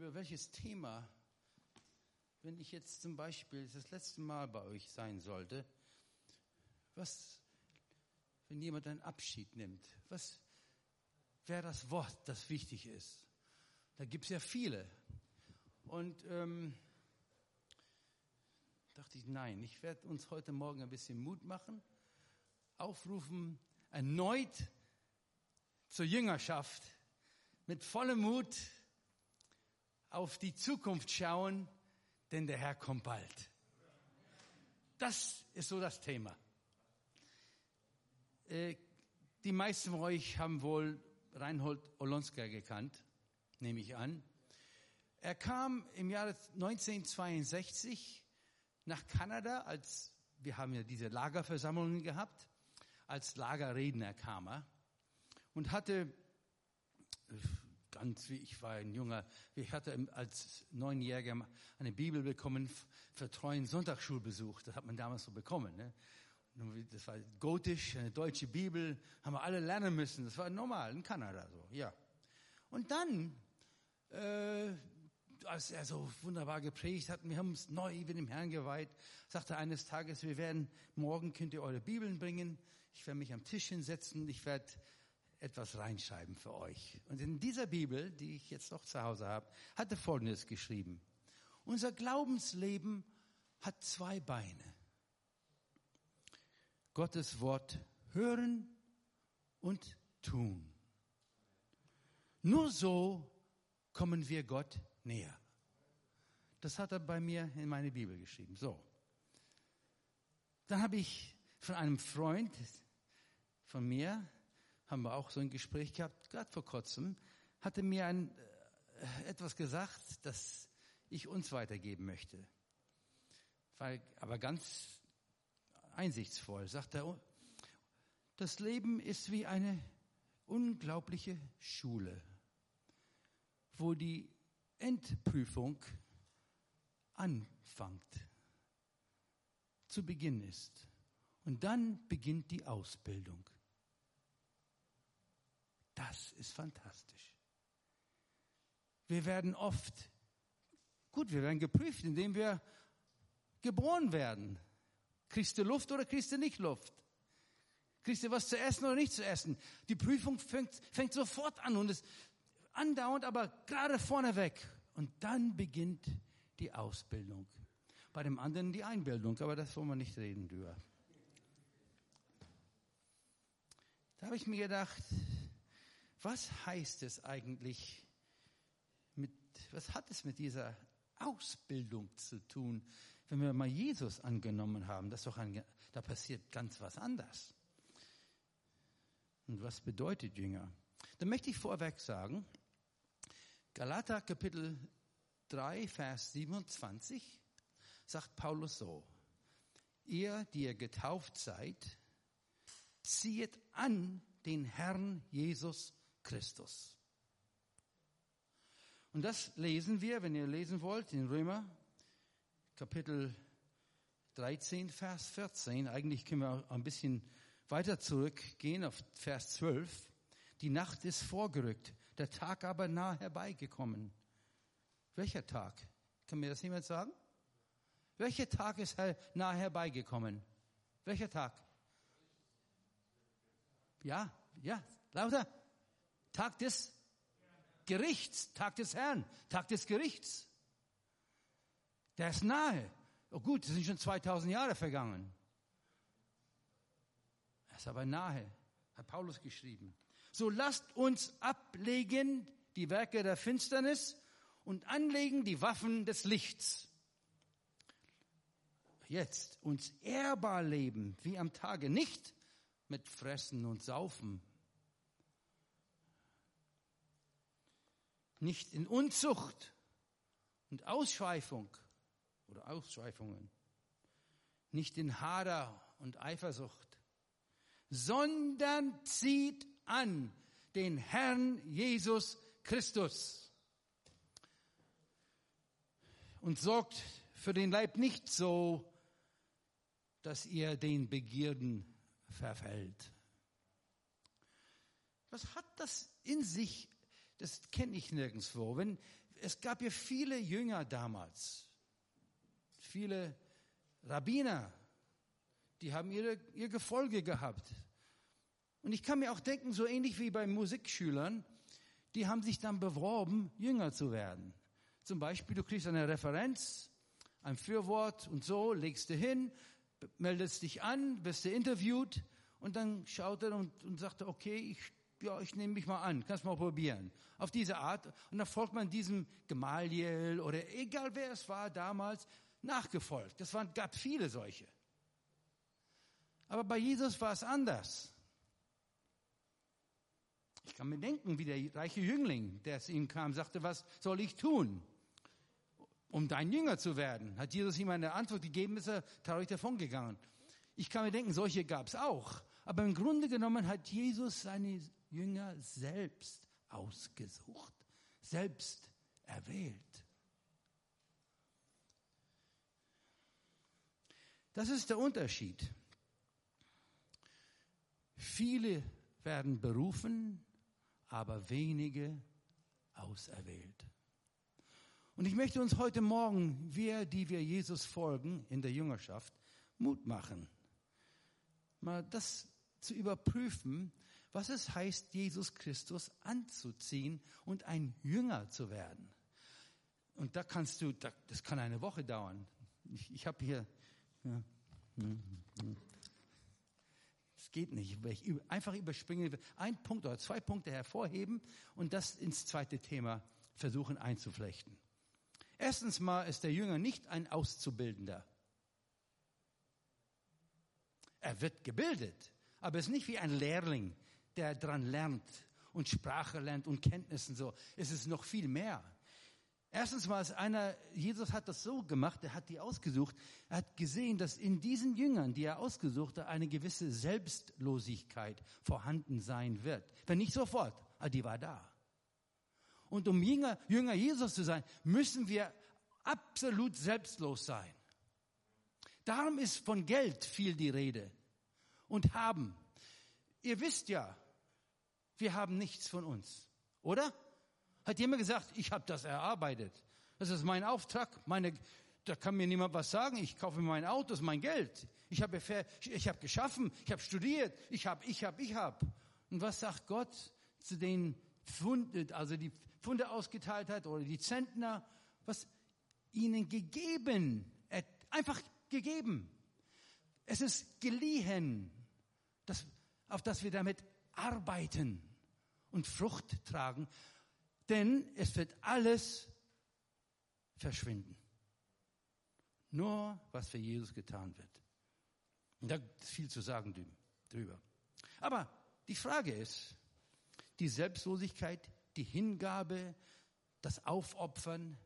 über welches Thema, wenn ich jetzt zum Beispiel das letzte Mal bei euch sein sollte, was, wenn jemand einen Abschied nimmt, was wäre das Wort, das wichtig ist? Da gibt es ja viele. Und ähm, dachte ich, nein, ich werde uns heute Morgen ein bisschen Mut machen, aufrufen, erneut zur Jüngerschaft, mit vollem Mut auf die Zukunft schauen, denn der Herr kommt bald. Das ist so das Thema. Äh, die meisten von euch haben wohl Reinhold Olonska gekannt, nehme ich an. Er kam im Jahre 1962 nach Kanada, als wir haben ja diese Lagerversammlungen gehabt, als Lagerredner kam er und hatte ganz wie ich war ein junger, ich hatte als Neunjähriger eine Bibel bekommen für treuen Sonntagsschulbesuch. Das hat man damals so bekommen. Ne? Das war gotisch, eine deutsche Bibel, haben wir alle lernen müssen. Das war normal in Kanada so, ja. Und dann, äh, als er so wunderbar gepredigt hat, wir haben uns neu wieder dem Herrn geweiht, sagte er eines Tages, wir werden, morgen könnt ihr eure Bibeln bringen, ich werde mich am Tisch hinsetzen, ich werde etwas reinschreiben für euch. Und in dieser Bibel, die ich jetzt noch zu Hause habe, hat er Folgendes geschrieben. Unser Glaubensleben hat zwei Beine. Gottes Wort hören und tun. Nur so kommen wir Gott näher. Das hat er bei mir in meine Bibel geschrieben. So. Dann habe ich von einem Freund von mir, haben wir auch so ein Gespräch gehabt, gerade vor kurzem, hatte mir ein, äh, etwas gesagt, das ich uns weitergeben möchte. Weil, aber ganz einsichtsvoll, sagt er, das Leben ist wie eine unglaubliche Schule, wo die Endprüfung anfängt, zu Beginn ist. Und dann beginnt die Ausbildung. Das ist fantastisch. Wir werden oft, gut, wir werden geprüft, indem wir geboren werden. Kriegst du Luft oder kriegst du nicht Luft? Kriegst du was zu essen oder nicht zu essen? Die Prüfung fängt, fängt sofort an und ist andauernd, aber gerade vorne weg. Und dann beginnt die Ausbildung. Bei dem anderen die Einbildung, aber das wollen wir nicht reden drüber. Da habe ich mir gedacht, was heißt es eigentlich mit, was hat es mit dieser Ausbildung zu tun, wenn wir mal Jesus angenommen haben? Das doch ein, da passiert ganz was anderes. Und was bedeutet Jünger? Da möchte ich vorweg sagen, Galater Kapitel 3, Vers 27 sagt Paulus so, ihr, die ihr getauft seid, zieht an den Herrn Jesus Christus. Und das lesen wir, wenn ihr lesen wollt, in Römer Kapitel 13, Vers 14. Eigentlich können wir ein bisschen weiter zurückgehen auf Vers 12. Die Nacht ist vorgerückt, der Tag aber nah herbeigekommen. Welcher Tag? Kann mir das jemand sagen? Welcher Tag ist nah herbeigekommen? Welcher Tag? Ja, ja, lauter. Tag des Gerichts, Tag des Herrn, Tag des Gerichts. Der ist nahe. Oh gut, es sind schon 2000 Jahre vergangen. Er ist aber nahe, hat Paulus geschrieben. So lasst uns ablegen die Werke der Finsternis und anlegen die Waffen des Lichts. Jetzt uns ehrbar leben wie am Tage, nicht mit Fressen und Saufen, nicht in Unzucht und Ausschweifung oder Ausschweifungen, nicht in Hader und Eifersucht, sondern zieht an den Herrn Jesus Christus und sorgt für den Leib nicht so, dass ihr den Begierden verfällt. Was hat das in sich das kenne ich nirgendwo. Wenn, es gab ja viele Jünger damals, viele Rabbiner, die haben ihre, ihr Gefolge gehabt. Und ich kann mir auch denken, so ähnlich wie bei Musikschülern, die haben sich dann beworben, Jünger zu werden. Zum Beispiel, du kriegst eine Referenz, ein Fürwort und so, legst du hin, meldest dich an, wirst du interviewt und dann schaut er und, und sagt, okay, ich, ja, ich nehme mich mal an, kannst mal probieren. Auf diese Art. Und dann folgt man diesem Gemaliel oder egal wer es war damals, nachgefolgt. Es gab viele solche. Aber bei Jesus war es anders. Ich kann mir denken, wie der reiche Jüngling, der zu ihm kam, sagte, was soll ich tun, um dein Jünger zu werden? Hat Jesus ihm eine Antwort gegeben, ist er traurig davongegangen. Ich kann mir denken, solche gab es auch. Aber im Grunde genommen hat Jesus seine Jünger selbst ausgesucht, selbst erwählt. Das ist der Unterschied. Viele werden berufen, aber wenige auserwählt. Und ich möchte uns heute Morgen, wir, die wir Jesus folgen in der Jüngerschaft, Mut machen, mal das zu überprüfen, was es heißt, Jesus Christus anzuziehen und ein Jünger zu werden. Und da kannst du, das kann eine Woche dauern. Ich, ich habe hier, ja, es geht nicht. Ich einfach überspringe, ein Punkt oder zwei Punkte hervorheben und das ins zweite Thema versuchen einzuflechten. Erstens mal ist der Jünger nicht ein Auszubildender. Er wird gebildet, aber ist nicht wie ein Lehrling, der dran lernt und Sprache lernt und Kenntnissen so. Es ist noch viel mehr. Erstens mal ist einer, Jesus hat das so gemacht, er hat die ausgesucht, er hat gesehen, dass in diesen Jüngern, die er ausgesucht hat, eine gewisse Selbstlosigkeit vorhanden sein wird. Wenn nicht sofort, aber die war da. Und um Jünger, Jünger Jesus zu sein, müssen wir absolut selbstlos sein. Darum ist von Geld viel die Rede und haben. Ihr wisst ja, wir haben nichts von uns, oder? Hat jemand gesagt, ich habe das erarbeitet. Das ist mein Auftrag, meine, da kann mir niemand was sagen. Ich kaufe mein Auto, das ist mein Geld. Ich habe ich hab geschaffen, ich habe studiert, ich habe, ich habe, ich habe. Und was sagt Gott zu den Funden, also die Funde ausgeteilt hat oder die Zentner, was ihnen gegeben, einfach gegeben. Es ist geliehen, das, auf das wir damit arbeiten und Frucht tragen denn es wird alles verschwinden. Nur was für Jesus getan wird. Und da ist viel zu sagen drüber. Aber die Frage ist, die Selbstlosigkeit, die Hingabe, das Aufopfern,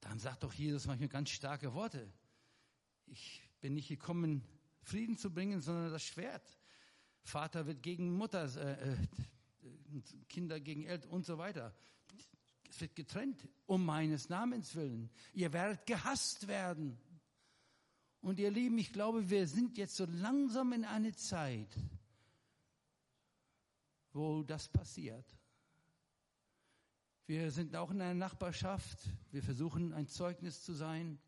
dann sagt doch Jesus manchmal ganz starke Worte. Ich bin nicht gekommen, Frieden zu bringen, sondern das Schwert. Vater wird gegen Mutter, äh, äh Kinder gegen Eltern und so weiter. Es wird getrennt um meines Namens willen. Ihr werdet gehasst werden. Und ihr Lieben, ich glaube, wir sind jetzt so langsam in eine Zeit, wo das passiert. Wir sind auch in einer Nachbarschaft. Wir versuchen ein Zeugnis zu sein.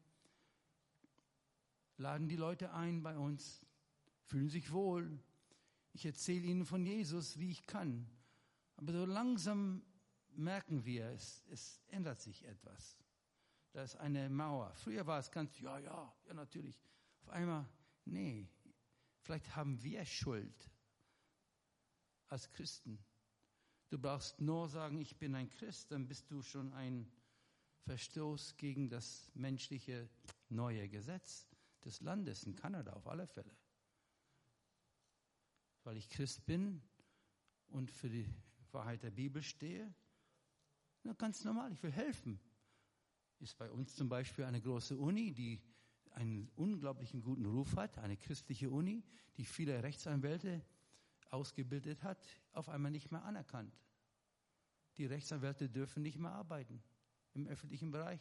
Laden die Leute ein bei uns, fühlen sich wohl. Ich erzähle ihnen von Jesus, wie ich kann. Aber so langsam merken wir, es, es ändert sich etwas. Da ist eine Mauer. Früher war es ganz, ja, ja, ja, natürlich. Auf einmal, nee, vielleicht haben wir Schuld als Christen. Du brauchst nur sagen, ich bin ein Christ, dann bist du schon ein Verstoß gegen das menschliche neue Gesetz des Landes in Kanada auf alle Fälle. Weil ich Christ bin und für die Wahrheit der Bibel stehe, na, ganz normal, ich will helfen. Ist bei uns zum Beispiel eine große Uni, die einen unglaublichen guten Ruf hat, eine christliche Uni, die viele Rechtsanwälte ausgebildet hat, auf einmal nicht mehr anerkannt. Die Rechtsanwälte dürfen nicht mehr arbeiten im öffentlichen Bereich,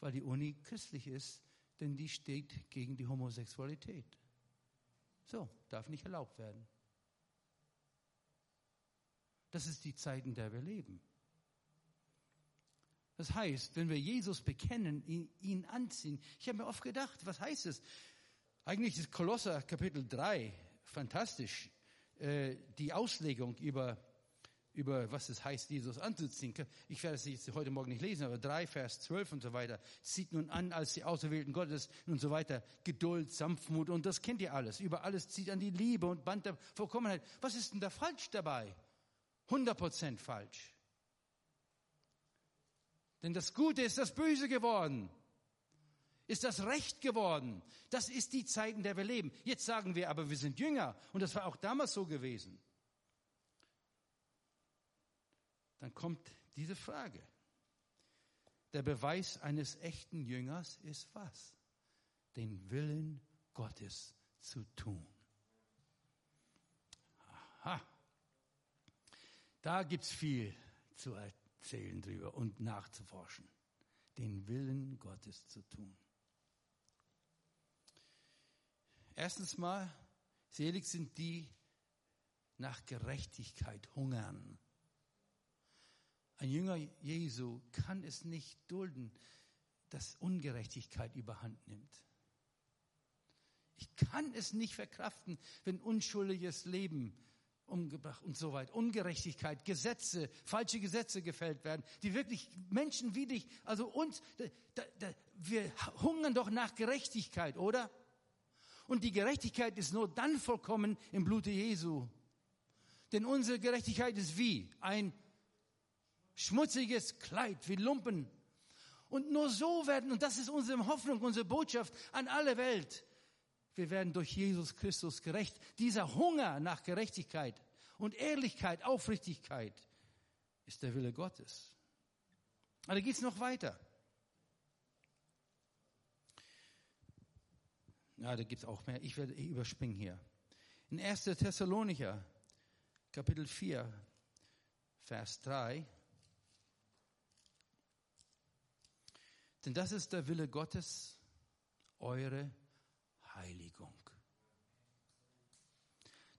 weil die Uni christlich ist, denn die steht gegen die Homosexualität. So, darf nicht erlaubt werden. Das ist die Zeit, in der wir leben. Das heißt, wenn wir Jesus bekennen, ihn, ihn anziehen. Ich habe mir oft gedacht, was heißt es? Eigentlich ist Kolosser Kapitel 3 fantastisch. Äh, die Auslegung über, über was es heißt, Jesus anzuziehen. Ich werde es jetzt heute Morgen nicht lesen, aber 3, Vers 12 und so weiter. Zieht nun an als die Auserwählten Gottes und so weiter. Geduld, Sanftmut und das kennt ihr alles. Über alles zieht an die Liebe und Band der Vollkommenheit. Was ist denn da falsch dabei? 100 Prozent falsch. Denn das Gute ist das Böse geworden. Ist das Recht geworden. Das ist die Zeit, in der wir leben. Jetzt sagen wir aber, wir sind Jünger. Und das war auch damals so gewesen. Dann kommt diese Frage. Der Beweis eines echten Jüngers ist was? Den Willen Gottes zu tun. Da gibt's viel zu erzählen erzählen drüber und nachzuforschen. Den Willen Gottes zu tun. Erstens mal, selig sind die nach Gerechtigkeit hungern. Ein Jünger Jesu kann es nicht dulden, dass Ungerechtigkeit überhand nimmt. Ich kann es nicht verkraften, wenn unschuldiges Leben umgebracht und so weiter. Ungerechtigkeit, Gesetze, falsche Gesetze gefällt werden, die wirklich menschenwidrig, also uns, da, da, wir hungern doch nach Gerechtigkeit, oder? Und die Gerechtigkeit ist nur dann vollkommen im Blute Jesu. Denn unsere Gerechtigkeit ist wie ein schmutziges Kleid, wie Lumpen. Und nur so werden, und das ist unsere Hoffnung, unsere Botschaft an alle Welt, wir werden durch Jesus Christus gerecht. Dieser Hunger nach Gerechtigkeit und Ehrlichkeit, Aufrichtigkeit ist der Wille Gottes. Aber da geht es noch weiter. Ja, da gibt es auch mehr. Ich werde ich überspringen hier. In 1. Thessalonicher, Kapitel 4, Vers 3. Denn das ist der Wille Gottes, eure Heiligung.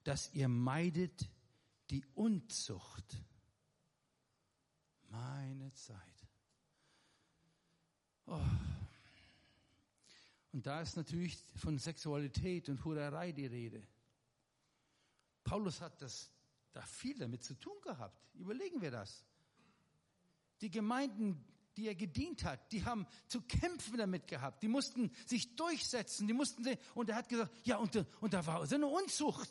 Dass ihr meidet die Unzucht. Meine Zeit. Oh. Und da ist natürlich von Sexualität und Hurerei die Rede. Paulus hat das, da viel damit zu tun gehabt. Überlegen wir das. Die Gemeinden die er gedient hat, die haben zu kämpfen damit gehabt. Die mussten sich durchsetzen, die mussten, und er hat gesagt, ja, und, und da war so eine Unzucht.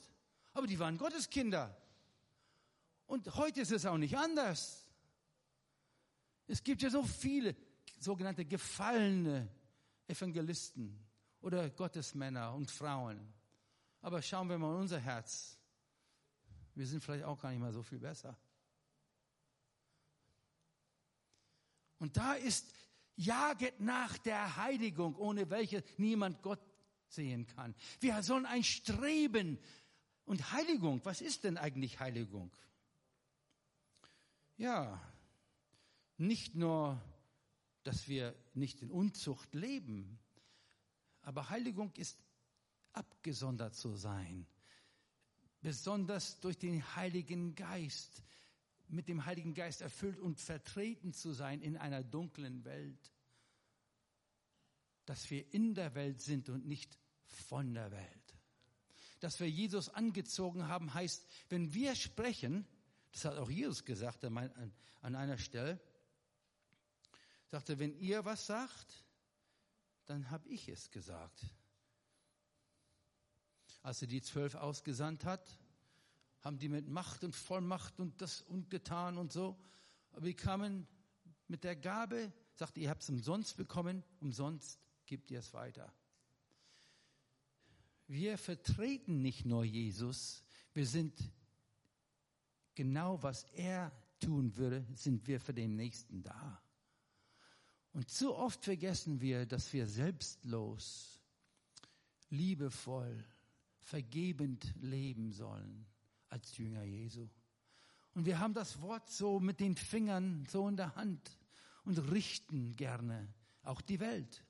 Aber die waren Gotteskinder. Und heute ist es auch nicht anders. Es gibt ja so viele sogenannte gefallene Evangelisten oder Gottesmänner und Frauen. Aber schauen wir mal unser Herz. Wir sind vielleicht auch gar nicht mal so viel besser. Und da ist, jaget nach der Heiligung, ohne welche niemand Gott sehen kann. Wir sollen ein Streben. Und Heiligung, was ist denn eigentlich Heiligung? Ja, nicht nur, dass wir nicht in Unzucht leben, aber Heiligung ist abgesondert zu sein, besonders durch den Heiligen Geist mit dem Heiligen Geist erfüllt und vertreten zu sein in einer dunklen Welt. Dass wir in der Welt sind und nicht von der Welt. Dass wir Jesus angezogen haben, heißt, wenn wir sprechen, das hat auch Jesus gesagt an einer Stelle, sagte, wenn ihr was sagt, dann habe ich es gesagt. Als er die zwölf ausgesandt hat, haben die mit Macht und Vollmacht und das und getan und so. Aber die kamen mit der Gabe, sagte, ihr habt es umsonst bekommen, umsonst gebt ihr es weiter. Wir vertreten nicht nur Jesus, wir sind genau, was er tun würde, sind wir für den Nächsten da. Und zu oft vergessen wir, dass wir selbstlos, liebevoll, vergebend leben sollen als Jünger Jesu. Und wir haben das Wort so mit den Fingern so in der Hand und richten gerne auch die Welt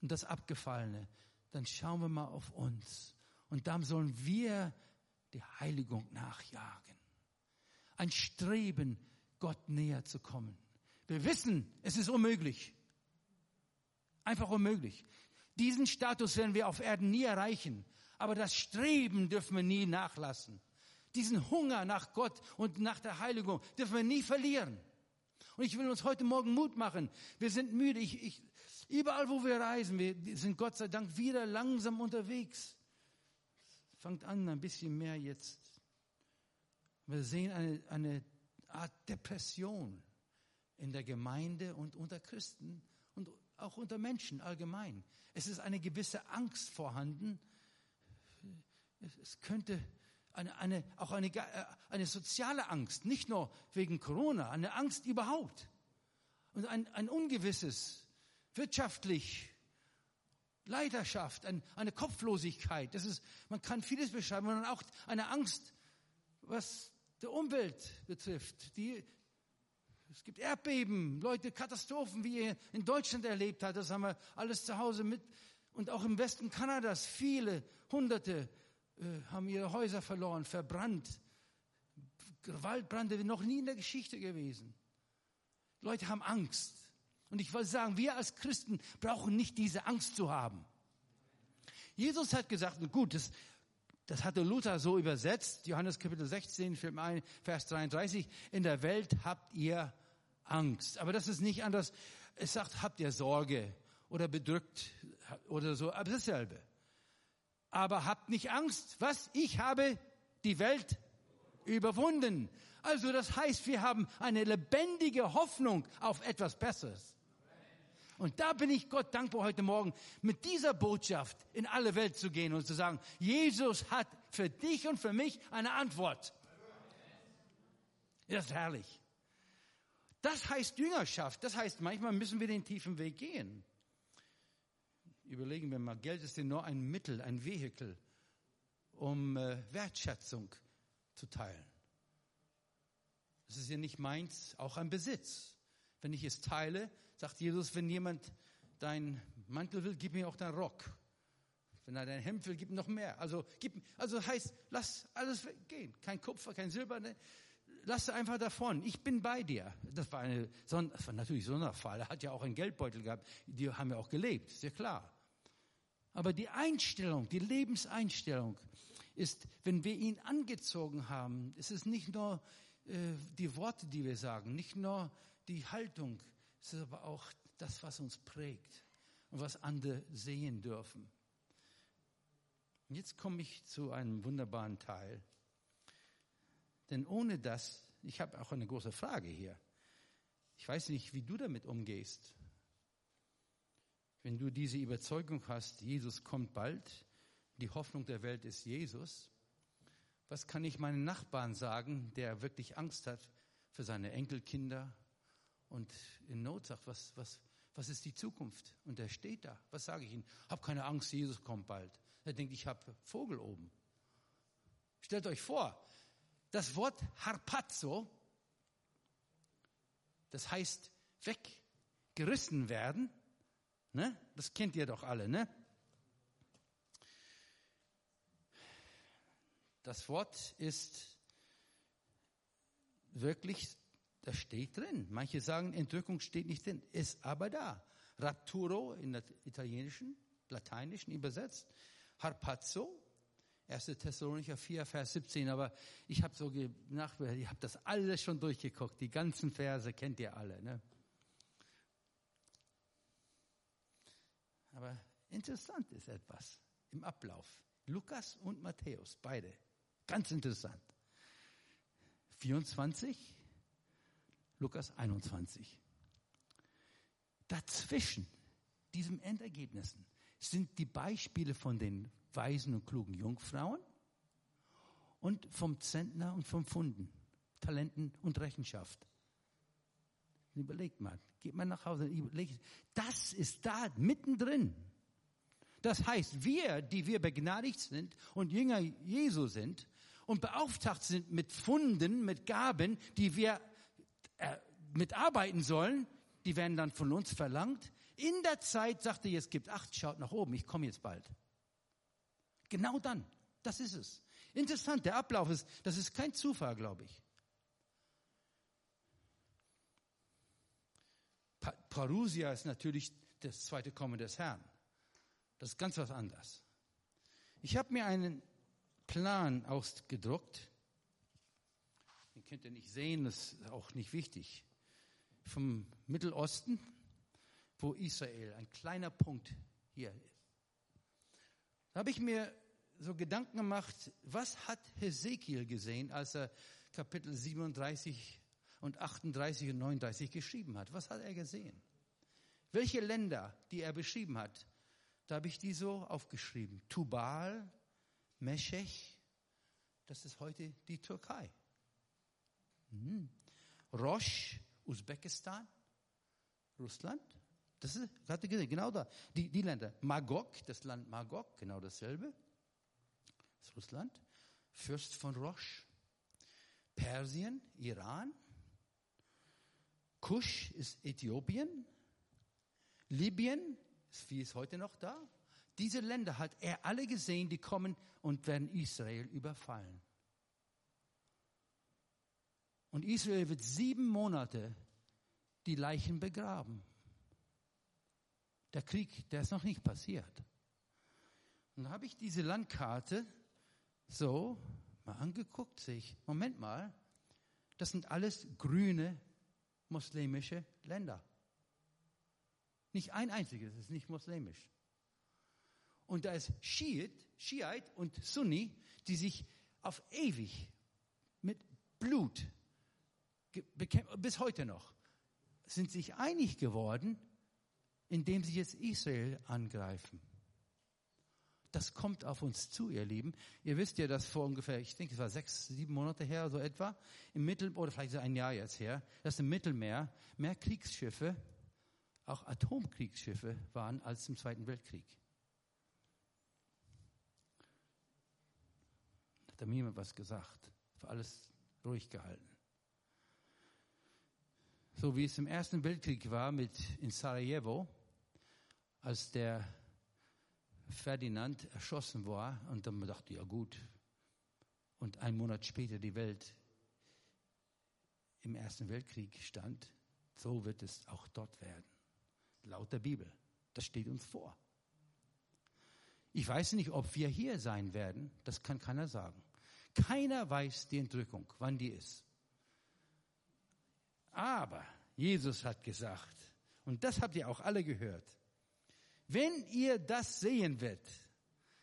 und das Abgefallene. Dann schauen wir mal auf uns. Und dann sollen wir die Heiligung nachjagen. Ein Streben, Gott näher zu kommen. Wir wissen, es ist unmöglich. Einfach unmöglich. Diesen Status werden wir auf Erden nie erreichen. Aber das Streben dürfen wir nie nachlassen. Diesen Hunger nach Gott und nach der Heiligung dürfen wir nie verlieren. Und ich will uns heute Morgen Mut machen. Wir sind müde. Ich, ich, überall, wo wir reisen, wir sind Gott sei Dank wieder langsam unterwegs. Fangt an, ein bisschen mehr jetzt. Wir sehen eine, eine Art Depression in der Gemeinde und unter Christen und auch unter Menschen allgemein. Es ist eine gewisse Angst vorhanden. Es könnte eine, eine, auch eine, äh, eine soziale Angst, nicht nur wegen Corona, eine Angst überhaupt. Und ein, ein ungewisses, wirtschaftlich, Leidenschaft, ein, eine Kopflosigkeit. Das ist, man kann vieles beschreiben, und auch eine Angst, was der Umwelt betrifft. Die, es gibt Erdbeben, Leute, Katastrophen, wie ihr in Deutschland erlebt habt. Das haben wir alles zu Hause mit. Und auch im Westen Kanadas, viele Hunderte äh, haben ihre Häuser verloren, verbrannt. Gewaltbrände noch nie in der Geschichte gewesen. Leute haben Angst. Und ich will sagen, wir als Christen brauchen nicht diese Angst zu haben. Jesus hat gesagt, gut, das, das hatte Luther so übersetzt, Johannes Kapitel 16, Vers 33, in der Welt habt ihr Angst. Aber das ist nicht anders. Es sagt, habt ihr Sorge oder bedrückt oder so, aber dasselbe. Aber habt nicht Angst. Was? Ich habe die Welt überwunden. Also das heißt, wir haben eine lebendige Hoffnung auf etwas Besseres. Und da bin ich Gott dankbar heute Morgen, mit dieser Botschaft in alle Welt zu gehen und zu sagen, Jesus hat für dich und für mich eine Antwort. Das ist herrlich. Das heißt Jüngerschaft. Das heißt, manchmal müssen wir den tiefen Weg gehen. Überlegen wir mal, Geld ist ja nur ein Mittel, ein Vehikel, um äh, Wertschätzung zu teilen. Es ist ja nicht meins, auch ein Besitz. Wenn ich es teile, sagt Jesus, wenn jemand dein Mantel will, gib mir auch deinen Rock. Wenn er dein Hemd will, gib ihm noch mehr. Also, gib, also heißt, lass alles gehen. Kein Kupfer, kein Silber. Ne? Lass einfach davon. Ich bin bei dir. Das war, eine, das war natürlich Sonderfall. Er hat ja auch einen Geldbeutel gehabt. Die haben ja auch gelebt, ist ja klar. Aber die Einstellung, die Lebenseinstellung ist, wenn wir ihn angezogen haben, ist es nicht nur äh, die Worte, die wir sagen, nicht nur die Haltung, es ist aber auch das, was uns prägt und was andere sehen dürfen. Und jetzt komme ich zu einem wunderbaren Teil. Denn ohne das, ich habe auch eine große Frage hier. Ich weiß nicht, wie du damit umgehst. Wenn du diese Überzeugung hast, Jesus kommt bald, die Hoffnung der Welt ist Jesus, was kann ich meinen Nachbarn sagen, der wirklich Angst hat für seine Enkelkinder, und in Not sagt, was, was, was ist die Zukunft? Und er steht da. Was sage ich ihm? Hab keine Angst, Jesus kommt bald. Er denkt, ich habe Vogel oben. Stellt euch vor, das Wort harpazo, das heißt weggerissen werden. Ne? Das kennt ihr doch alle, ne? Das Wort ist wirklich das steht drin. Manche sagen, Entrückung steht nicht drin, ist aber da. Rapturo in der italienischen, lateinischen übersetzt. Harpazzo, 1. Thessalonicher 4, Vers 17. Aber ich habe so nachgedacht, ich habe das alles schon durchgeguckt. Die ganzen Verse kennt ihr alle. Ne? Aber interessant ist etwas im Ablauf. Lukas und Matthäus, beide. Ganz interessant. 24, Lukas 21. Dazwischen diesen Endergebnissen sind die Beispiele von den weisen und klugen Jungfrauen und vom Zentner und vom Funden, Talenten und Rechenschaft. Überlegt mal, geht mal nach Hause, überlegt, das ist da mittendrin. Das heißt, wir, die wir begnadigt sind und Jünger Jesu sind und beauftragt sind mit Funden, mit Gaben, die wir äh, mitarbeiten sollen, die werden dann von uns verlangt. In der Zeit sagte jetzt gibt acht, schaut nach oben, ich komme jetzt bald. Genau dann, das ist es. Interessant, der Ablauf ist, das ist kein Zufall, glaube ich. Parousia ist natürlich das zweite Kommen des Herrn. Das ist ganz was anderes. Ich habe mir einen Plan ausgedruckt. Den könnt ihr nicht sehen, das ist auch nicht wichtig. Vom Mittelosten, wo Israel, ein kleiner Punkt hier ist. Da habe ich mir so Gedanken gemacht, was hat Hesekiel gesehen, als er Kapitel 37 und 38 und 39 geschrieben hat? Was hat er gesehen? Welche Länder, die er beschrieben hat, da habe ich die so aufgeschrieben. Tubal, Meshech, das ist heute die Türkei. Mhm. Rosh, Usbekistan, Russland, das ist, hatte gesehen, genau da. Die, die Länder. Magog, das Land Magog, genau dasselbe. Das ist Russland. Fürst von Rosh. Persien, Iran. Kusch ist Äthiopien. Libyen wie es heute noch da. Diese Länder hat er alle gesehen, die kommen und werden Israel überfallen. Und Israel wird sieben Monate die Leichen begraben. Der Krieg, der ist noch nicht passiert. Und da habe ich diese Landkarte so mal angeguckt, sehe ich, Moment mal, das sind alles grüne muslimische Länder. Nicht ein einziges ist nicht muslimisch. Und da ist Schiit, Schiite und Sunni, die sich auf ewig mit Blut bis heute noch sind sich einig geworden, indem sie jetzt Israel angreifen. Das kommt auf uns zu, ihr Lieben. Ihr wisst ja, dass vor ungefähr, ich denke, es war sechs, sieben Monate her, so etwa, im Mittel, oder vielleicht ein Jahr jetzt her, dass im Mittelmeer mehr Kriegsschiffe, auch Atomkriegsschiffe waren als im Zweiten Weltkrieg. Hat da mir jemand was gesagt? War alles ruhig gehalten. So wie es im Ersten Weltkrieg war mit in Sarajevo, als der Ferdinand erschossen war und dann dachte, ja gut, und ein Monat später die Welt im Ersten Weltkrieg stand, so wird es auch dort werden. Laut der Bibel. Das steht uns vor. Ich weiß nicht, ob wir hier sein werden, das kann keiner sagen. Keiner weiß die Entrückung, wann die ist. Aber Jesus hat gesagt, und das habt ihr auch alle gehört, wenn ihr das sehen werdet,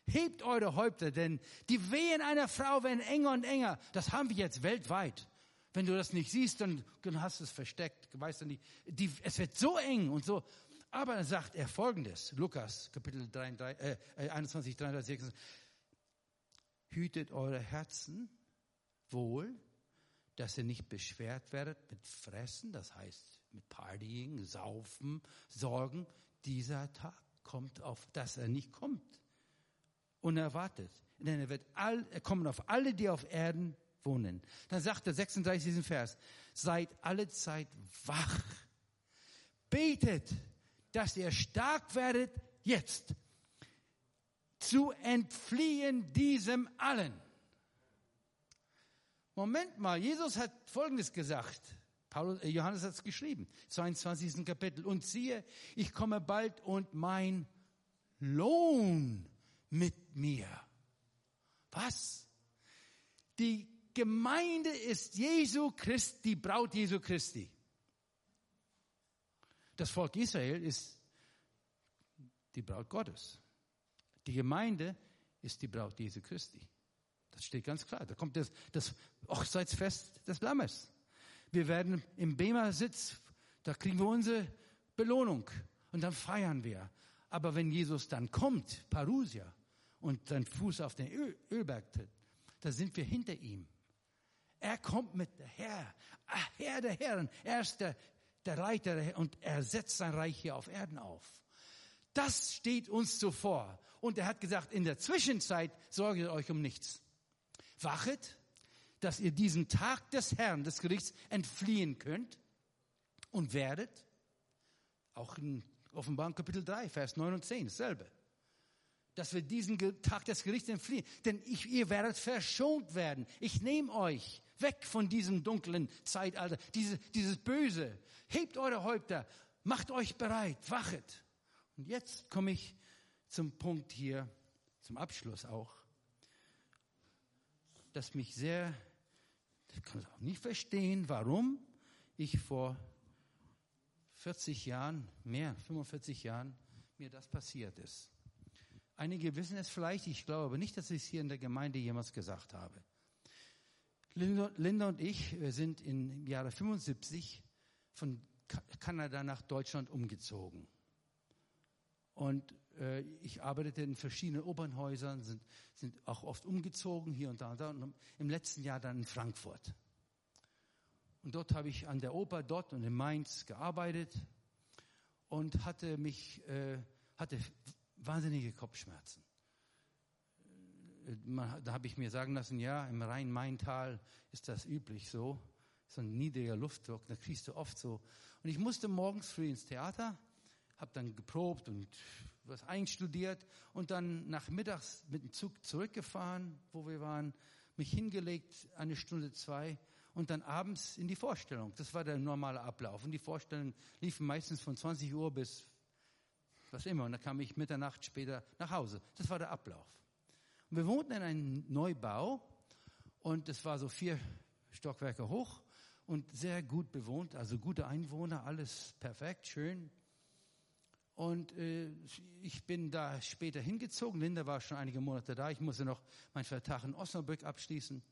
hebt eure Häupter, denn die Wehen einer Frau werden enger und enger. Das haben wir jetzt weltweit. Wenn du das nicht siehst, dann, dann hast du es versteckt, weißt du nicht. Die, es wird so eng und so. Aber dann sagt er folgendes, Lukas, Kapitel 33, äh, 21, 33, 36, hütet eure Herzen wohl, dass ihr nicht beschwert werdet mit Fressen, das heißt mit Partying, Saufen, Sorgen. Dieser Tag kommt auf, dass er nicht kommt. Unerwartet. Denn er wird all, er kommen auf alle, die auf Erden wohnen. Dann sagt er 36. Vers, seid alle Zeit wach. Betet, dass ihr stark werdet jetzt zu entfliehen diesem allen. Moment mal, Jesus hat Folgendes gesagt. Paulus, äh, Johannes hat es geschrieben, 22. Kapitel. Und siehe, ich komme bald und mein Lohn mit mir. Was? Die Gemeinde ist Jesu Christi, die Braut Jesu Christi. Das Volk Israel ist die Braut Gottes. Die Gemeinde ist die Braut Jesu Christi. Das steht ganz klar. Da kommt das, das Hochzeitsfest des Lammes. Wir werden im Bema-Sitz, da kriegen wir unsere Belohnung und dann feiern wir. Aber wenn Jesus dann kommt, Parousia, und sein Fuß auf den Öl, Ölberg tritt, da sind wir hinter ihm. Er kommt mit der Herr, ah, Herr der Herren. Er ist der, der Reiter und er setzt sein Reich hier auf Erden auf. Das steht uns zuvor. Und er hat gesagt, in der Zwischenzeit sorgt euch um nichts. Wachet, dass ihr diesen Tag des Herrn, des Gerichts, entfliehen könnt und werdet. Auch in Offenbarung Kapitel 3, Vers 9 und 10, dasselbe. Dass wir diesen Tag des Gerichts entfliehen. Denn ich, ihr werdet verschont werden. Ich nehme euch weg von diesem dunklen Zeitalter, diese, dieses Böse. Hebt eure Häupter, macht euch bereit, wachet. Und jetzt komme ich zum Punkt hier, zum Abschluss auch, das mich sehr, ich kann es auch nicht verstehen, warum ich vor 40 Jahren, mehr, 45 Jahren, mir das passiert ist. Einige wissen es vielleicht, ich glaube aber nicht, dass ich es hier in der Gemeinde jemals gesagt habe. Linda und ich sind im Jahre 75 von Kanada nach Deutschland umgezogen. Und äh, ich arbeitete in verschiedenen Opernhäusern, sind, sind auch oft umgezogen, hier und da und da. Und im letzten Jahr dann in Frankfurt. Und dort habe ich an der Oper dort und in Mainz gearbeitet und hatte mich, äh, hatte wahnsinnige Kopfschmerzen. Äh, da habe ich mir sagen lassen, ja, im Rhein-Main-Tal ist das üblich so. So ein niedriger Luftdruck, da kriegst du oft so. Und ich musste morgens früh ins Theater, habe dann geprobt und was einstudiert und dann nachmittags mit dem Zug zurückgefahren, wo wir waren, mich hingelegt, eine Stunde, zwei und dann abends in die Vorstellung. Das war der normale Ablauf. Und die Vorstellungen liefen meistens von 20 Uhr bis was immer. Und dann kam ich Mitternacht später nach Hause. Das war der Ablauf. Und wir wohnten in einem Neubau und es war so vier Stockwerke hoch und sehr gut bewohnt, also gute Einwohner, alles perfekt, schön. Und äh, ich bin da später hingezogen. Linda war schon einige Monate da. Ich musste noch meinen Vertrag in Osnabrück abschließen.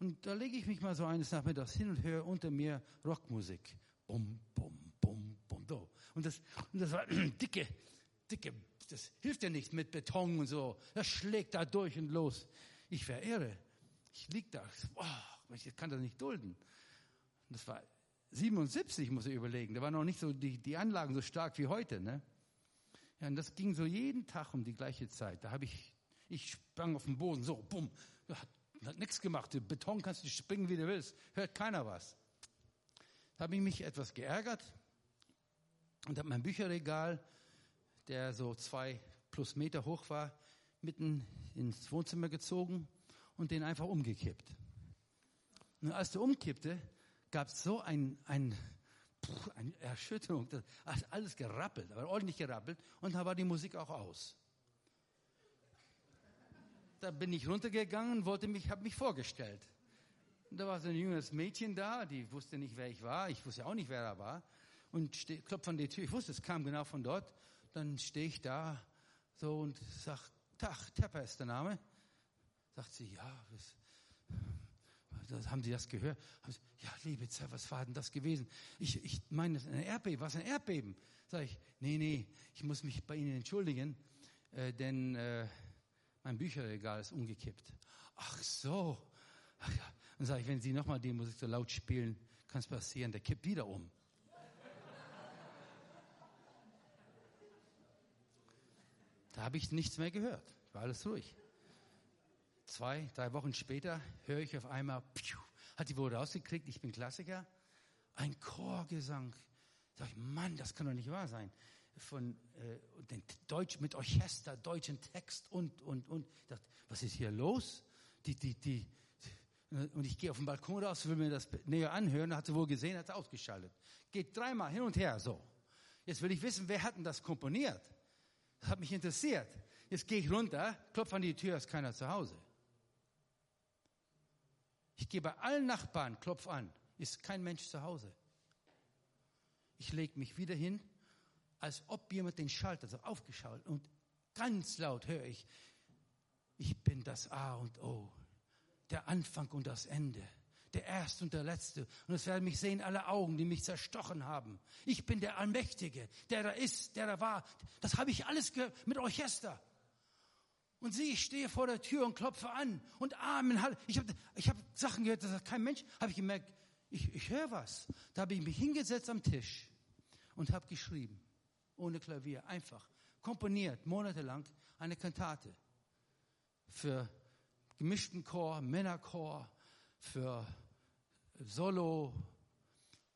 Und da lege ich mich mal so eines Nachmittags hin und höre unter mir Rockmusik. Bum, bum, bum, bum, so. Und das, und das war dicke, dicke, das hilft ja nicht mit Beton und so. Das schlägt da durch und los. Ich verehre. Ich lieg da. Boah, ich kann das nicht dulden. Und das war 77, muss ich überlegen. Da waren noch nicht so die, die Anlagen so stark wie heute, ne? Ja, und das ging so jeden Tag um die gleiche Zeit. Da habe ich, ich sprang auf den Boden, so, bumm, hat hat nichts gemacht. Den Beton kannst du springen, wie du willst. Hört keiner was. Da habe ich mich etwas geärgert und habe mein Bücherregal, der so zwei plus Meter hoch war, mitten ins Wohnzimmer gezogen und den einfach umgekippt. Und als der umkippte, gab es so ein, ein, eine Erschütterung, das alles gerappelt, aber ordentlich gerappelt und da war die Musik auch aus da bin ich runtergegangen, wollte mich, habe mich vorgestellt. Und da war so ein junges Mädchen da, die wusste nicht, wer ich war. Ich wusste auch nicht, wer er war. Und klopft an die Tür. Ich wusste, es kam genau von dort. Dann stehe ich da so und sag, Tag, Tepper ist der Name. Sagt sie, ja, was, haben Sie das gehört? Ja, liebe Zeit, was war denn das gewesen? Ich, ich meine, ein Erdbeben, was ein Erdbeben? Sag ich, nee, nee, ich muss mich bei Ihnen entschuldigen, äh, denn äh, mein Bücherregal ist umgekippt. Ach so. Ach ja. Dann sage ich, wenn Sie nochmal die Musik so laut spielen, kann es passieren, der kippt wieder um. Da habe ich nichts mehr gehört. War alles ruhig. Zwei, drei Wochen später höre ich auf einmal, piu, hat die wohl rausgekriegt, ich bin Klassiker. Ein Chorgesang. Sag ich, Mann, das kann doch nicht wahr sein von äh, den Deutsch mit Orchester, deutschen Text und und und. Ich dachte, was ist hier los? Die die die und ich gehe auf den Balkon raus, will mir das näher anhören. Hat sie wohl gesehen, hat sie ausgeschaltet. Geht dreimal hin und her so. Jetzt will ich wissen, wer hat denn das komponiert? Das hat mich interessiert. Jetzt gehe ich runter, klopfe an die Tür, ist keiner zu Hause. Ich gehe bei allen Nachbarn, klopf an, ist kein Mensch zu Hause. Ich lege mich wieder hin, als ob jemand den Schalter so aufgeschaltet und ganz laut höre ich, ich bin das A und O, der Anfang und das Ende, der Erste und der Letzte. Und es werden mich sehen alle Augen, die mich zerstochen haben. Ich bin der Allmächtige, der da ist, der da war. Das habe ich alles mit Orchester. Und sieh, ich stehe vor der Tür und klopfe an und Amen. Ich habe ich hab Sachen gehört, das hat kein Mensch. Habe ich gemerkt, ich, ich höre was. Da habe ich mich hingesetzt am Tisch und habe geschrieben ohne Klavier, einfach komponiert, monatelang eine Kantate für gemischten Chor, Männerchor, für Solo.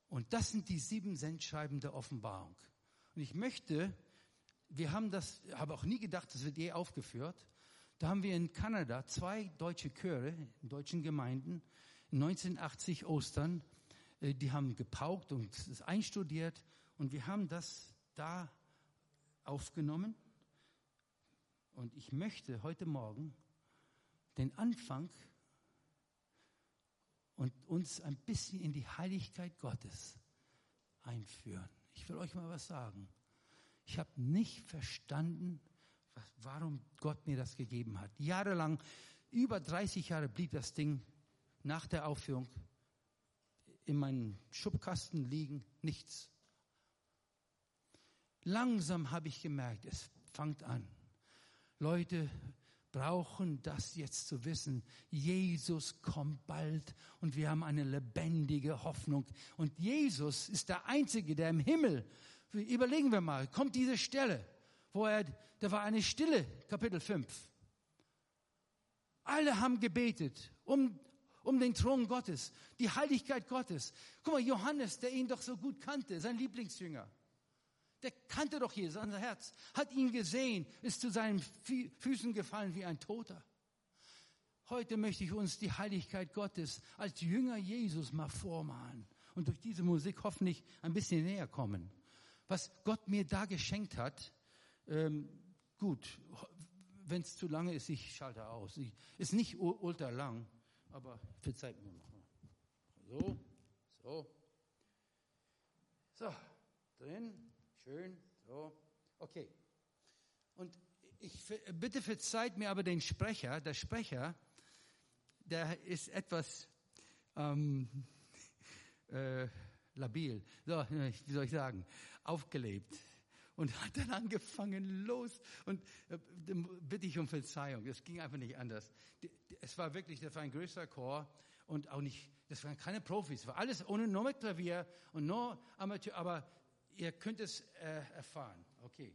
Und das sind die sieben Sendscheiben der Offenbarung. Und ich möchte, wir haben das, habe auch nie gedacht, das wird je aufgeführt. Da haben wir in Kanada zwei deutsche Chöre in deutschen Gemeinden 1980 Ostern, äh, die haben gepaukt und es einstudiert Und wir haben das da aufgenommen. Und ich möchte heute Morgen den Anfang und uns ein bisschen in die Heiligkeit Gottes einführen. Ich will euch mal was sagen. Ich habe nicht verstanden, was, warum Gott mir das gegeben hat. Jahrelang, über 30 Jahre blieb das Ding nach der Aufführung in meinem Schubkasten liegen, nichts. Langsam habe ich gemerkt, es fängt an. Leute brauchen das jetzt zu wissen. Jesus kommt bald und wir haben eine lebendige Hoffnung. Und Jesus ist der Einzige, der im Himmel, überlegen wir mal, kommt diese Stelle, wo er, da war eine Stille, Kapitel 5. Alle haben gebetet um, um den Thron Gottes, die Heiligkeit Gottes. Guck mal, Johannes, der ihn doch so gut kannte, sein Lieblingsjünger. Der kannte doch Jesus, sein Herz, hat ihn gesehen, ist zu seinen Füßen gefallen wie ein Toter. Heute möchte ich uns die Heiligkeit Gottes als Jünger Jesus mal vormalen und durch diese Musik hoffentlich ein bisschen näher kommen. Was Gott mir da geschenkt hat, ähm, gut, wenn es zu lange ist, ich schalte aus. Ich, ist nicht ultra lang, aber verzeiht mir noch mal. So, so. So, drin. Schön, so. Okay. Und ich bitte verzeiht mir aber den Sprecher. Der Sprecher, der ist etwas ähm, äh, labil, so, wie soll ich sagen, aufgelebt. Und hat dann angefangen, los. Und äh, bitte ich um Verzeihung. Es ging einfach nicht anders. Es war wirklich, das war ein größer Chor und auch nicht, das waren keine Profis. War alles ohne nur mit Klavier und nur Amateur, aber ihr könnt es äh, erfahren. Okay.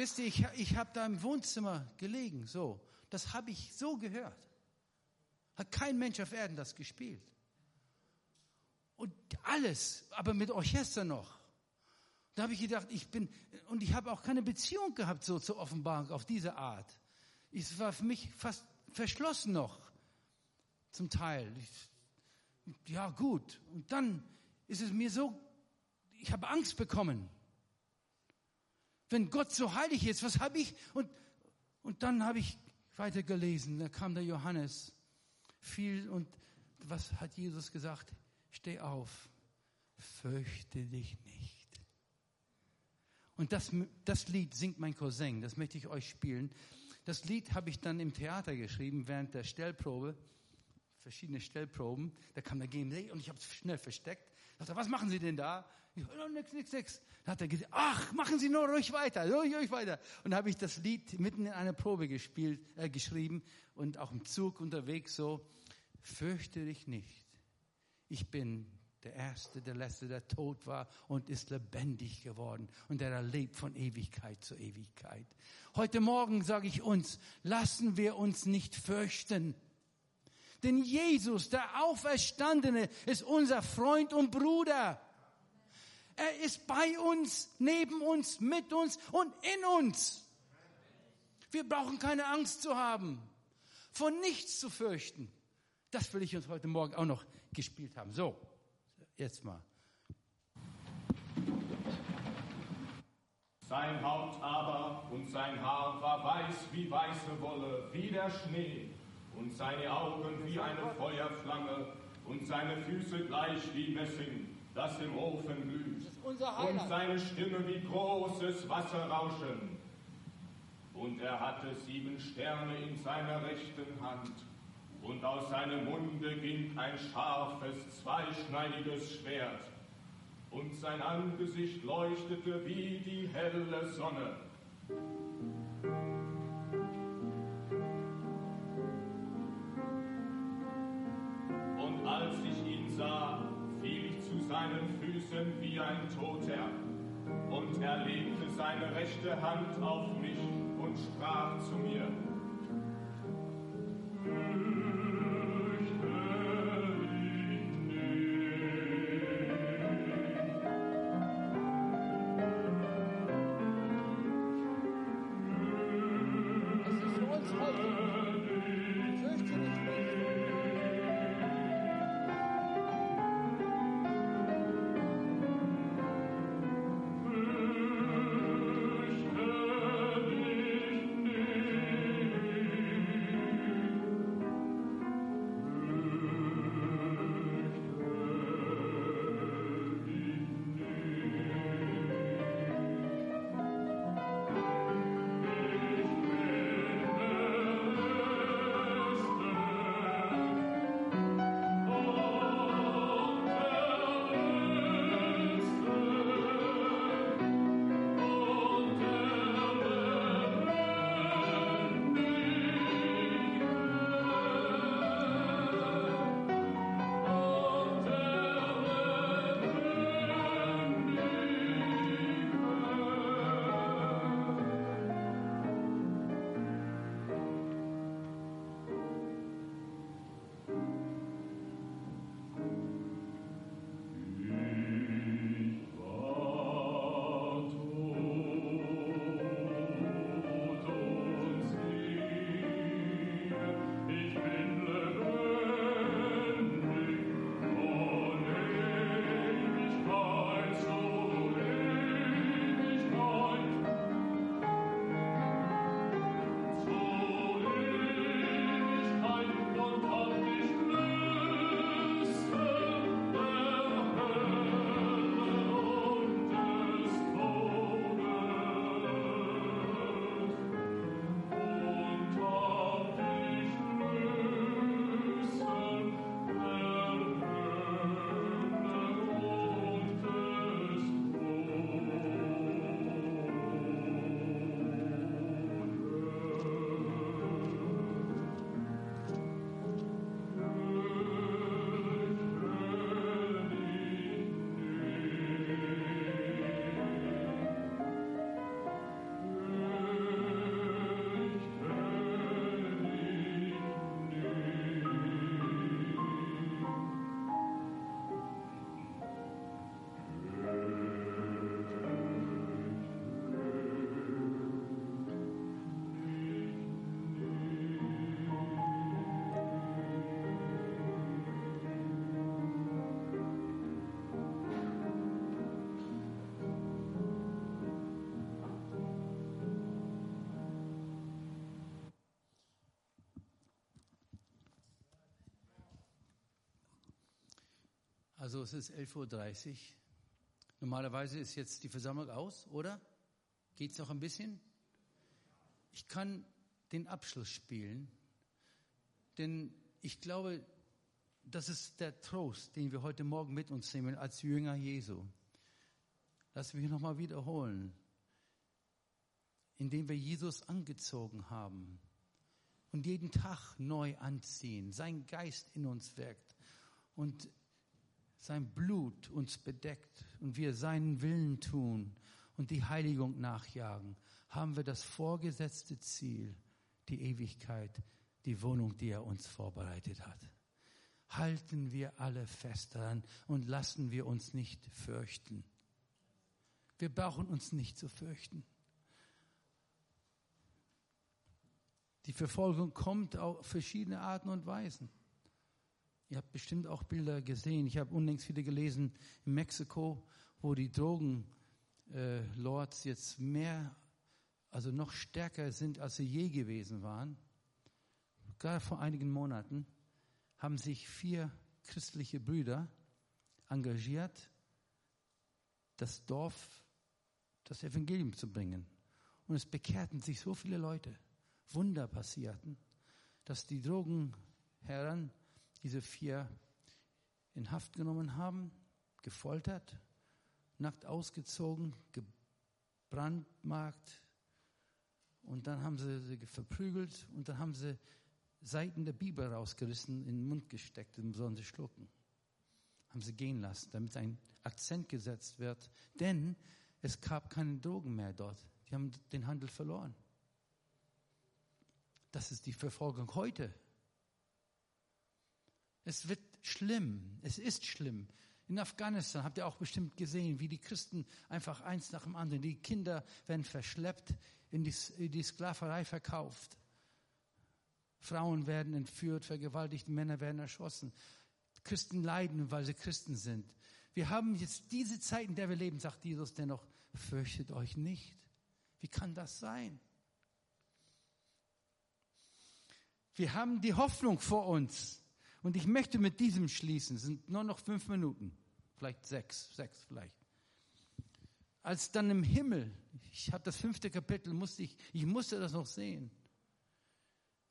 Wisst ihr, ich, ich habe da im Wohnzimmer gelegen, so. Das habe ich so gehört. Hat kein Mensch auf Erden das gespielt. Und alles, aber mit Orchester noch. Da habe ich gedacht, ich bin, und ich habe auch keine Beziehung gehabt so zur Offenbarung auf diese Art. Es war für mich fast verschlossen noch, zum Teil. Ich, ja, gut. Und dann ist es mir so, ich habe Angst bekommen. Wenn Gott so heilig ist, was habe ich? Und, und dann habe ich weitergelesen, da kam der Johannes viel und was hat Jesus gesagt? Steh auf, fürchte dich nicht. Und das, das Lied singt mein Cousin, das möchte ich euch spielen. Das Lied habe ich dann im Theater geschrieben während der Stellprobe, verschiedene Stellproben. Da kam der GMD und ich habe es schnell versteckt. Ich dachte, was machen Sie denn da? Ich, oh, nix, nix, nix. Dann hat er gesagt, ach, machen Sie nur ruhig weiter, ruhig, ruhig weiter. Und habe ich das Lied mitten in einer Probe gespielt, äh, geschrieben und auch im Zug unterwegs so, fürchte dich nicht. Ich bin der Erste, der Letzte, der tot war und ist lebendig geworden und der erlebt von Ewigkeit zu Ewigkeit. Heute Morgen sage ich uns, lassen wir uns nicht fürchten. Denn Jesus, der Auferstandene, ist unser Freund und Bruder. Er ist bei uns, neben uns, mit uns und in uns. Wir brauchen keine Angst zu haben, vor nichts zu fürchten. Das will ich uns heute Morgen auch noch gespielt haben. So. Jetzt mal. Sein Haupt aber und sein Haar war weiß wie weiße Wolle, wie der Schnee, und seine Augen wie eine Feuerflamme, und seine Füße gleich wie Messing, das im Ofen glüht, und seine Stimme wie großes Wasserrauschen. Und er hatte sieben Sterne in seiner rechten Hand und aus seinem Munde ging ein scharfes, zweischneidiges Schwert, und sein Angesicht leuchtete wie die helle Sonne. Füßen wie ein Toter, und er legte seine rechte Hand auf mich und sprach zu mir, Also es ist 11.30 Uhr. Normalerweise ist jetzt die Versammlung aus, oder? Geht es noch ein bisschen? Ich kann den Abschluss spielen, denn ich glaube, das ist der Trost, den wir heute Morgen mit uns nehmen als Jünger Jesu. Lass mich nochmal wiederholen. Indem wir Jesus angezogen haben und jeden Tag neu anziehen, sein Geist in uns wirkt und sein Blut uns bedeckt und wir seinen Willen tun und die Heiligung nachjagen, haben wir das vorgesetzte Ziel, die Ewigkeit, die Wohnung, die er uns vorbereitet hat. Halten wir alle fest daran und lassen wir uns nicht fürchten. Wir brauchen uns nicht zu fürchten. Die Verfolgung kommt auf verschiedene Arten und Weisen. Ihr habt bestimmt auch Bilder gesehen. Ich habe unlängst wieder gelesen in Mexiko, wo die Drogenlords äh, jetzt mehr, also noch stärker sind, als sie je gewesen waren. Gerade vor einigen Monaten haben sich vier christliche Brüder engagiert, das Dorf, das Evangelium zu bringen. Und es bekehrten sich so viele Leute. Wunder passierten, dass die Drogenherren diese vier in Haft genommen haben, gefoltert, nackt ausgezogen, gebrandmarkt und dann haben sie sie verprügelt und dann haben sie Seiten der Bibel rausgerissen, in den Mund gesteckt und sollen sie schlucken. Haben sie gehen lassen, damit ein Akzent gesetzt wird. Denn es gab keine Drogen mehr dort. Die haben den Handel verloren. Das ist die Verfolgung heute. Es wird schlimm. Es ist schlimm. In Afghanistan habt ihr auch bestimmt gesehen, wie die Christen einfach eins nach dem anderen, die Kinder werden verschleppt, in die, in die Sklaverei verkauft. Frauen werden entführt, vergewaltigt, Männer werden erschossen. Christen leiden, weil sie Christen sind. Wir haben jetzt diese Zeit, in der wir leben, sagt Jesus dennoch, fürchtet euch nicht. Wie kann das sein? Wir haben die Hoffnung vor uns. Und ich möchte mit diesem schließen. Es sind nur noch fünf Minuten. Vielleicht sechs, sechs vielleicht. Als dann im Himmel, ich habe das fünfte Kapitel, musste ich, ich musste das noch sehen.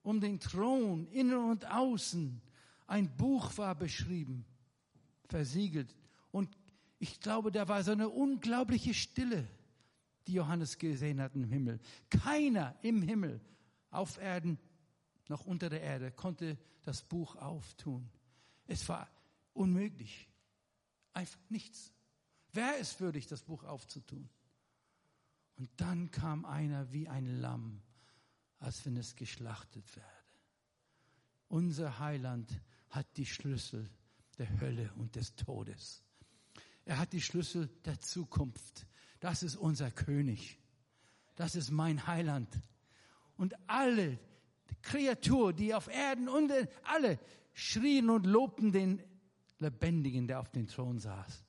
Um den Thron, innen und außen, ein Buch war beschrieben, versiegelt. Und ich glaube, da war so eine unglaubliche Stille, die Johannes gesehen hat im Himmel. Keiner im Himmel, auf Erden, noch unter der Erde, konnte das Buch auftun. Es war unmöglich. Einfach nichts. Wer ist würdig, das Buch aufzutun? Und dann kam einer wie ein Lamm, als wenn es geschlachtet werde. Unser Heiland hat die Schlüssel der Hölle und des Todes. Er hat die Schlüssel der Zukunft. Das ist unser König. Das ist mein Heiland. Und alle, Kreatur, die auf Erden und alle schrien und lobten den Lebendigen, der auf dem Thron saß.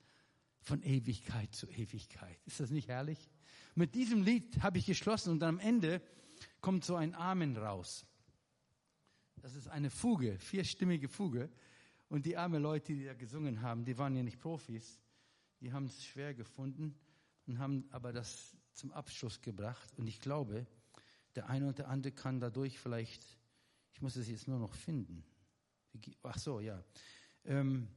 Von Ewigkeit zu Ewigkeit. Ist das nicht herrlich? Mit diesem Lied habe ich geschlossen und am Ende kommt so ein Amen raus. Das ist eine Fuge, vierstimmige Fuge. Und die armen Leute, die da gesungen haben, die waren ja nicht Profis. Die haben es schwer gefunden und haben aber das zum Abschluss gebracht. Und ich glaube, der eine und der andere kann dadurch vielleicht, ich muss es jetzt nur noch finden. Ach so, ja. Ähm,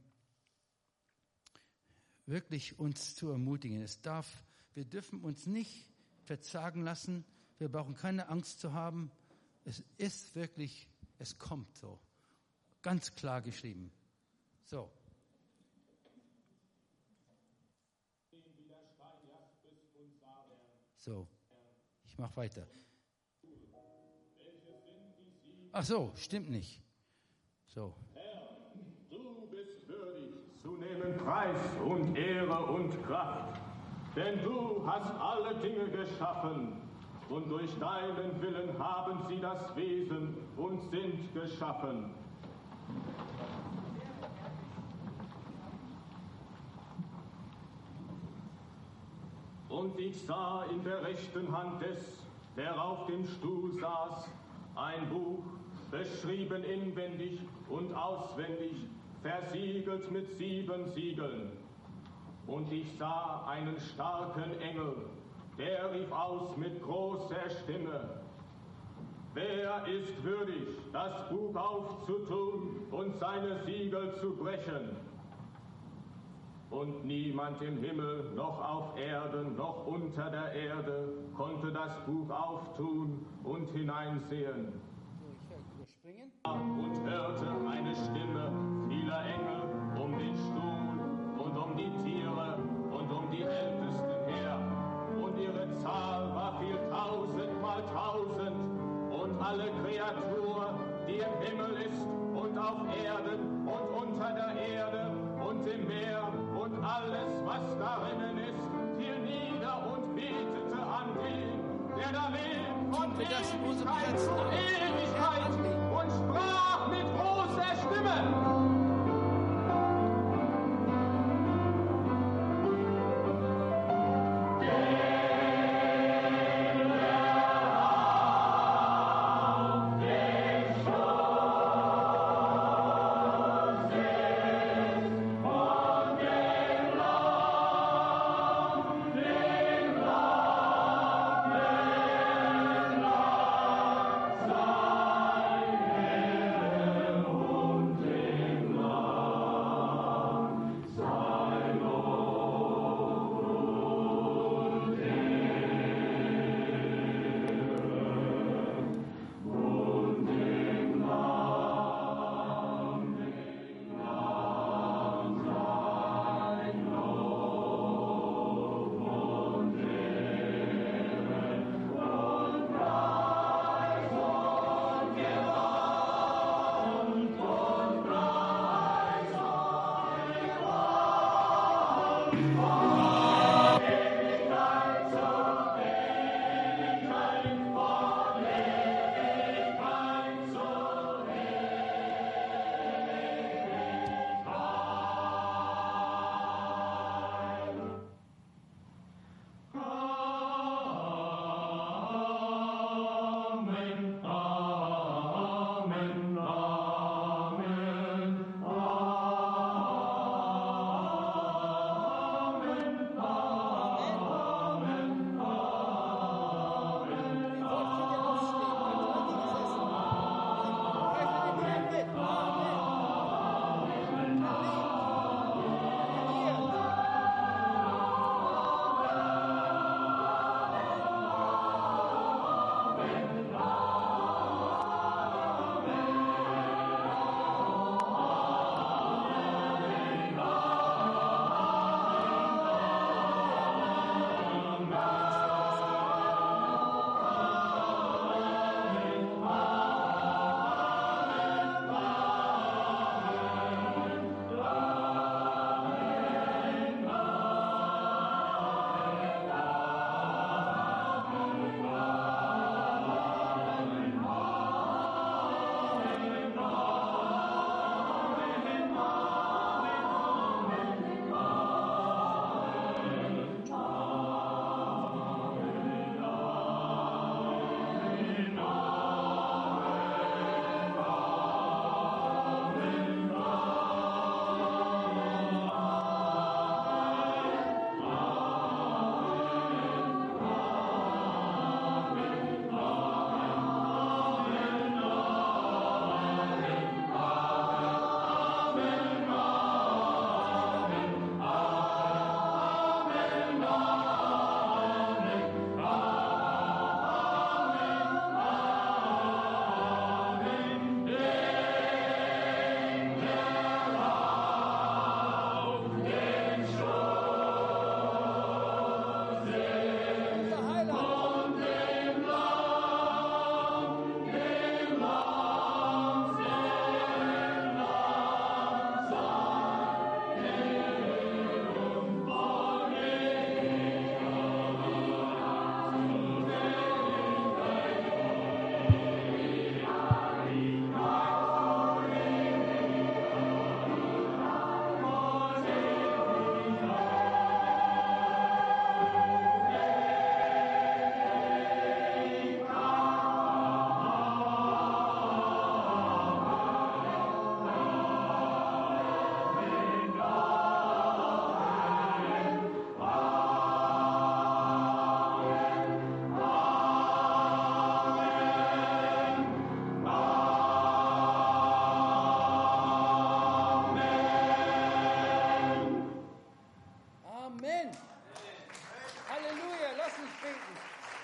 wirklich uns zu ermutigen. Es darf, wir dürfen uns nicht verzagen lassen. Wir brauchen keine Angst zu haben. Es ist wirklich, es kommt so. Ganz klar geschrieben. So. So, ich mache weiter. Ach so, stimmt nicht. So. Herr, du bist würdig zu nehmen Preis und Ehre und Kraft, denn du hast alle Dinge geschaffen und durch deinen Willen haben sie das Wesen und sind geschaffen. Und ich sah in der rechten Hand des, der auf dem Stuhl saß, ein Buch, beschrieben inwendig und auswendig versiegelt mit sieben Siegeln. Und ich sah einen starken Engel, der rief aus mit großer Stimme, Wer ist würdig, das Buch aufzutun und seine Siegel zu brechen? Und niemand im Himmel, noch auf Erden, noch unter der Erde konnte das Buch auftun und hineinsehen. Und hörte eine Stimme vieler Engel um den Stuhl und um die Tiere und um die Ältesten her. Und ihre Zahl war viel tausend mal tausend und alle Kreatur, die im Himmel ist und auf Erden und unter der Erde und im Meer und alles, was darinnen ist, fiel nieder und betete an den, der da lebt von Ewigkeit zu. Ewigkeit sprach mit großer Stimme.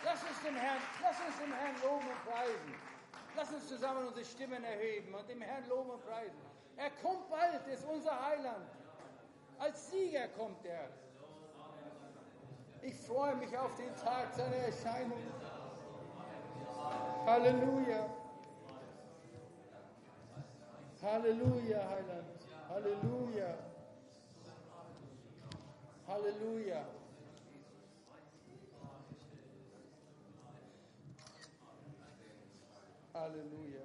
Lass uns dem Herrn loben und preisen. Lass uns zusammen unsere Stimmen erheben und dem Herrn loben und preisen. Er kommt bald, ist unser Heiland. Als Sieger kommt er. Ich freue mich auf den Tag seiner Erscheinung. Halleluja. Halleluja, Heiland. Halleluja. Halleluja. Halleluja.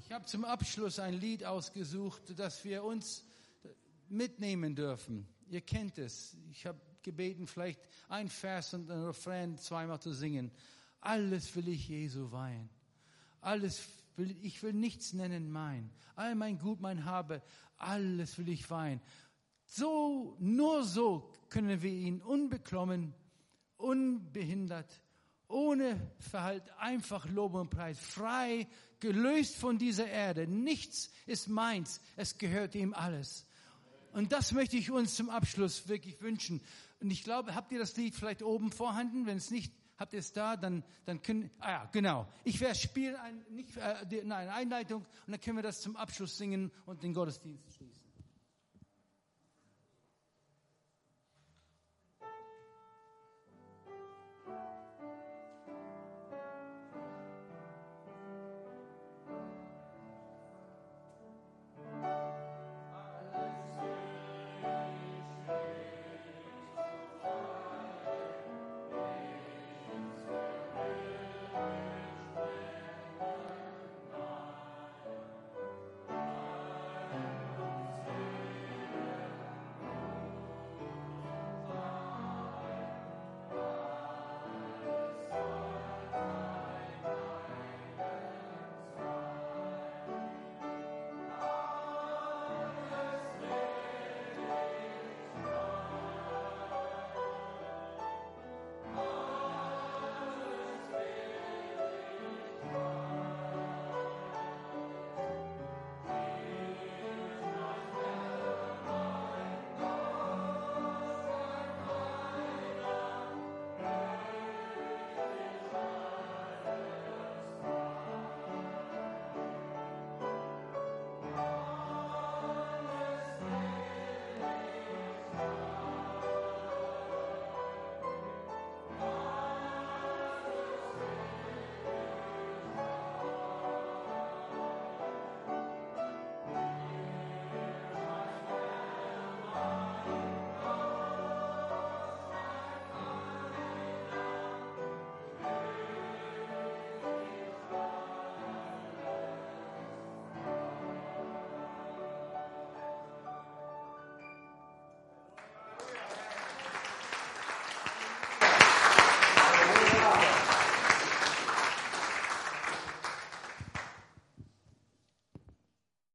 Ich habe zum Abschluss ein Lied ausgesucht, das wir uns mitnehmen dürfen. Ihr kennt es. Ich habe gebeten, vielleicht ein Vers und ein Refrain zweimal zu singen. Alles will ich Jesu weihen. Alles will, ich will nichts nennen mein. All mein Gut, mein Habe, alles will ich weihen. So, nur so können wir ihn unbeklommen, unbehindert, ohne Verhalt, einfach Lob und Preis, frei, gelöst von dieser Erde. Nichts ist meins, es gehört ihm alles. Und das möchte ich uns zum Abschluss wirklich wünschen. Und ich glaube, habt ihr das Lied vielleicht oben vorhanden? Wenn es nicht habt ihr es da, dann, dann können, ah ja, genau. Ich werde spielen, ein, nicht, äh, eine Einleitung und dann können wir das zum Abschluss singen und den Gottesdienst